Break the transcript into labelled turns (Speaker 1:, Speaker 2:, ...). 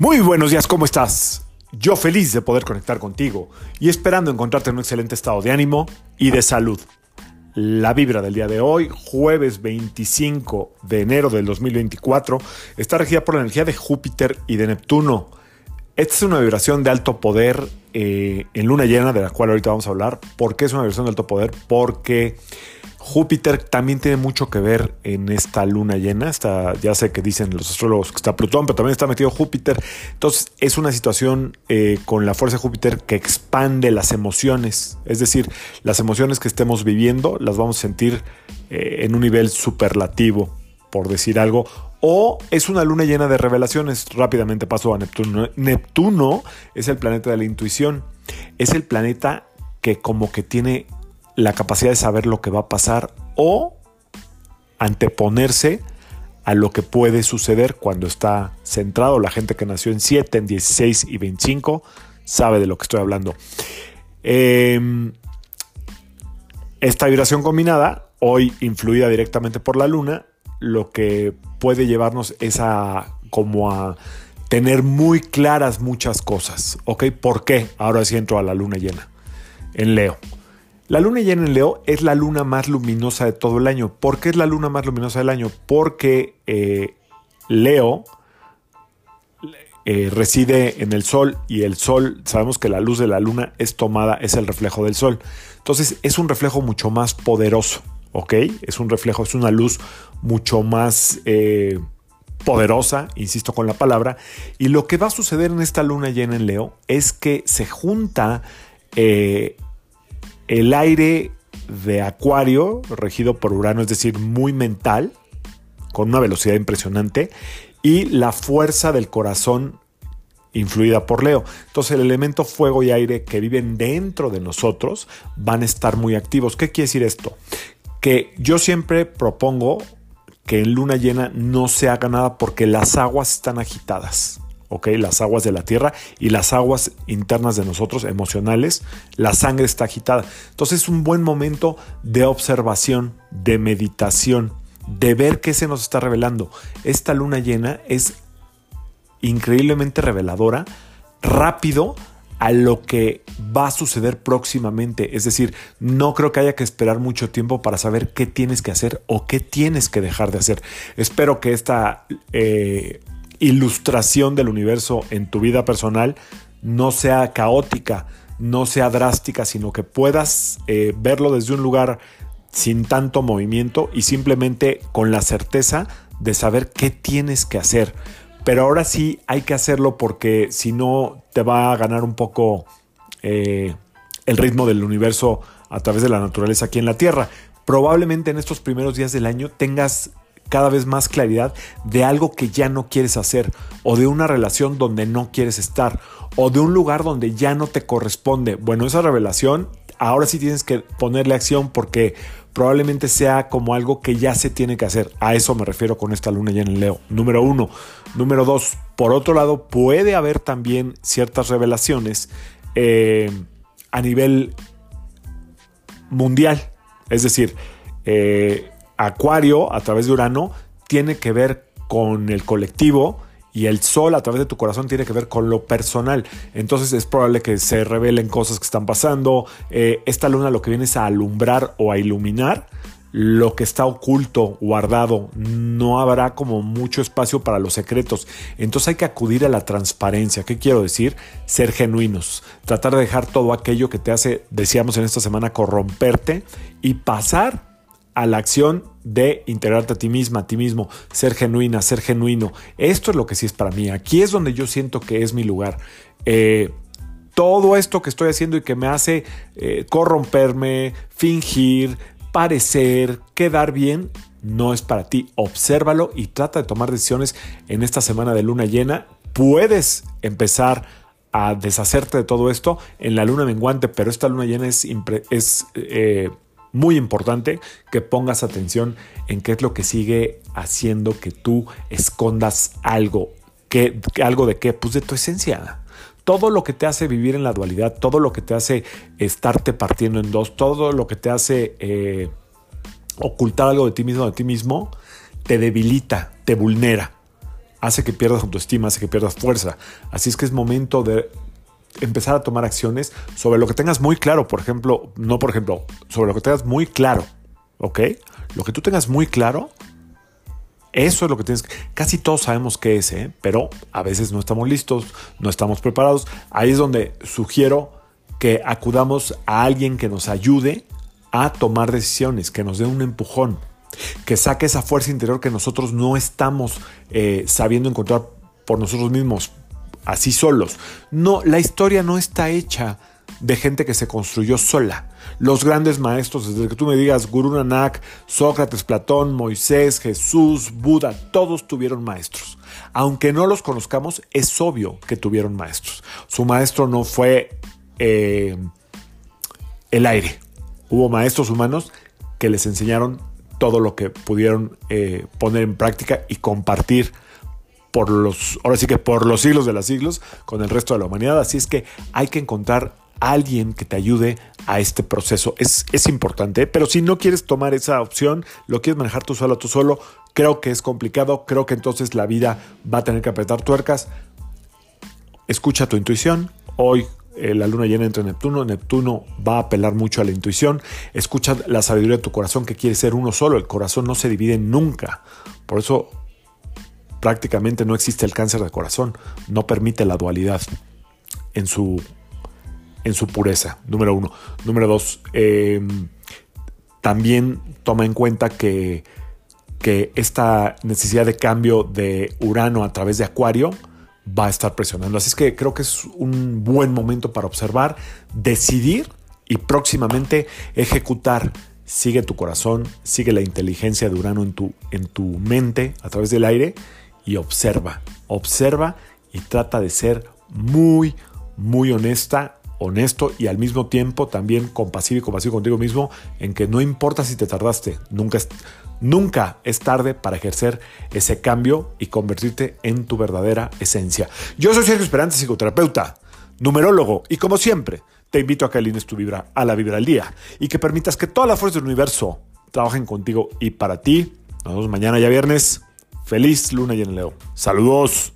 Speaker 1: Muy buenos días, ¿cómo estás? Yo feliz de poder conectar contigo y esperando encontrarte en un excelente estado de ánimo y de salud. La vibra del día de hoy, jueves 25 de enero del 2024, está regida por la energía de Júpiter y de Neptuno. Esta es una vibración de alto poder eh, en luna llena, de la cual ahorita vamos a hablar. ¿Por qué es una vibración de alto poder? Porque Júpiter también tiene mucho que ver en esta luna llena. Está, ya sé que dicen los astrólogos que está Plutón, pero también está metido Júpiter. Entonces es una situación eh, con la fuerza de Júpiter que expande las emociones. Es decir, las emociones que estemos viviendo las vamos a sentir eh, en un nivel superlativo, por decir algo. O es una luna llena de revelaciones. Rápidamente paso a Neptuno. Neptuno es el planeta de la intuición. Es el planeta que como que tiene la capacidad de saber lo que va a pasar o anteponerse a lo que puede suceder cuando está centrado. La gente que nació en 7, en 16 y 25 sabe de lo que estoy hablando. Em, esta vibración combinada, hoy influida directamente por la luna, lo que puede llevarnos es a como a tener muy claras muchas cosas. ¿Ok? ¿Por qué? Ahora sí entro a la luna llena en Leo. La luna llena en Leo es la luna más luminosa de todo el año. ¿Por qué es la luna más luminosa del año? Porque eh, Leo eh, reside en el Sol y el Sol, sabemos que la luz de la luna es tomada, es el reflejo del Sol. Entonces es un reflejo mucho más poderoso, ¿ok? Es un reflejo, es una luz mucho más... Eh, poderosa, insisto con la palabra, y lo que va a suceder en esta luna llena en Leo es que se junta el aire de Acuario, regido por Urano, es decir, muy mental, con una velocidad impresionante, y la fuerza del corazón influida por Leo. Entonces el elemento fuego y aire que viven dentro de nosotros van a estar muy activos. ¿Qué quiere decir esto? Que yo siempre propongo que en luna llena no se haga nada porque las aguas están agitadas. Las aguas de la tierra y las aguas internas de nosotros, emocionales, la sangre está agitada. Entonces es un buen momento de observación, de meditación, de ver qué se nos está revelando. Esta luna llena es increíblemente reveladora, rápido a lo que va a suceder próximamente. Es decir, no creo que haya que esperar mucho tiempo para saber qué tienes que hacer o qué tienes que dejar de hacer. Espero que esta eh, ilustración del universo en tu vida personal no sea caótica, no sea drástica, sino que puedas eh, verlo desde un lugar sin tanto movimiento y simplemente con la certeza de saber qué tienes que hacer. Pero ahora sí hay que hacerlo porque si no te va a ganar un poco eh, el ritmo del universo a través de la naturaleza aquí en la Tierra. Probablemente en estos primeros días del año tengas cada vez más claridad de algo que ya no quieres hacer o de una relación donde no quieres estar o de un lugar donde ya no te corresponde. Bueno, esa revelación ahora sí tienes que ponerle acción porque probablemente sea como algo que ya se tiene que hacer. A eso me refiero con esta luna llena en Leo. Número uno. Número dos, por otro lado, puede haber también ciertas revelaciones eh, a nivel mundial. Es decir, eh, Acuario, a través de Urano, tiene que ver con el colectivo y el Sol, a través de tu corazón, tiene que ver con lo personal. Entonces es probable que se revelen cosas que están pasando. Eh, esta luna lo que viene es a alumbrar o a iluminar lo que está oculto, guardado, no habrá como mucho espacio para los secretos. Entonces hay que acudir a la transparencia. ¿Qué quiero decir? Ser genuinos. Tratar de dejar todo aquello que te hace, decíamos en esta semana, corromperte y pasar a la acción de integrarte a ti misma, a ti mismo, ser genuina, ser genuino. Esto es lo que sí es para mí. Aquí es donde yo siento que es mi lugar. Eh, todo esto que estoy haciendo y que me hace eh, corromperme, fingir, parecer, quedar bien, no es para ti. Obsérvalo y trata de tomar decisiones en esta semana de luna llena. Puedes empezar a deshacerte de todo esto en la luna menguante, pero esta luna llena es, eh, muy importante que pongas atención en qué es lo que sigue haciendo que tú escondas algo. ¿Qué, ¿Algo de qué? Pues de tu esencia. Todo lo que te hace vivir en la dualidad, todo lo que te hace estarte partiendo en dos, todo lo que te hace eh, ocultar algo de ti mismo, de ti mismo, te debilita, te vulnera. hace que pierdas autoestima, hace que pierdas fuerza. Así es que es momento de empezar a tomar acciones sobre lo que tengas muy claro, por ejemplo, no por ejemplo, sobre lo que tengas muy claro, ¿ok? Lo que tú tengas muy claro, eso es lo que tienes que... Casi todos sabemos qué es, ¿eh? pero a veces no estamos listos, no estamos preparados. Ahí es donde sugiero que acudamos a alguien que nos ayude a tomar decisiones, que nos dé un empujón, que saque esa fuerza interior que nosotros no estamos eh, sabiendo encontrar por nosotros mismos, así solos. No, la historia no está hecha de gente que se construyó sola. Los grandes maestros, desde que tú me digas Guru Nanak, Sócrates, Platón, Moisés, Jesús, Buda, todos tuvieron maestros. Aunque no los conozcamos, es obvio que tuvieron maestros. Su maestro no fue eh, el aire. Hubo maestros humanos que les enseñaron todo lo que pudieron eh, poner en práctica y compartir por los, ahora sí que por los siglos de los siglos con el resto de la humanidad. Así es que hay que encontrar a alguien que te ayude a este proceso. Es, es importante, pero si no quieres tomar esa opción, lo quieres manejar tú solo, tú solo, creo que es complicado, creo que entonces la vida va a tener que apretar tuercas. Escucha tu intuición. Hoy eh, la luna llena entre Neptuno, Neptuno va a apelar mucho a la intuición. Escucha la sabiduría de tu corazón que quiere ser uno solo. El corazón no se divide nunca. Por eso prácticamente no existe el cáncer de corazón, no permite la dualidad en su, en su pureza, número uno. Número dos, em, también toma en cuenta que, que esta necesidad de cambio de Urano a través de Acuario va a estar presionando. Así es que creo que es un buen momento para observar, decidir y próximamente ejecutar. Sigue tu corazón, sigue la inteligencia de Urano en tu, en tu mente a través del aire y observa, observa y trata de ser muy, muy honesta, honesto y al mismo tiempo también compasivo y compasivo contigo mismo en que no importa si te tardaste, nunca es, nunca es tarde para ejercer ese cambio y convertirte en tu verdadera esencia. Yo soy Sergio Esperante, psicoterapeuta, numerólogo y como siempre te invito a que alines tu vibra a la vibra del día y que permitas que todas las fuerzas del universo trabajen contigo y para ti. Nos vemos mañana ya viernes. Feliz luna y en Leo. Saludos.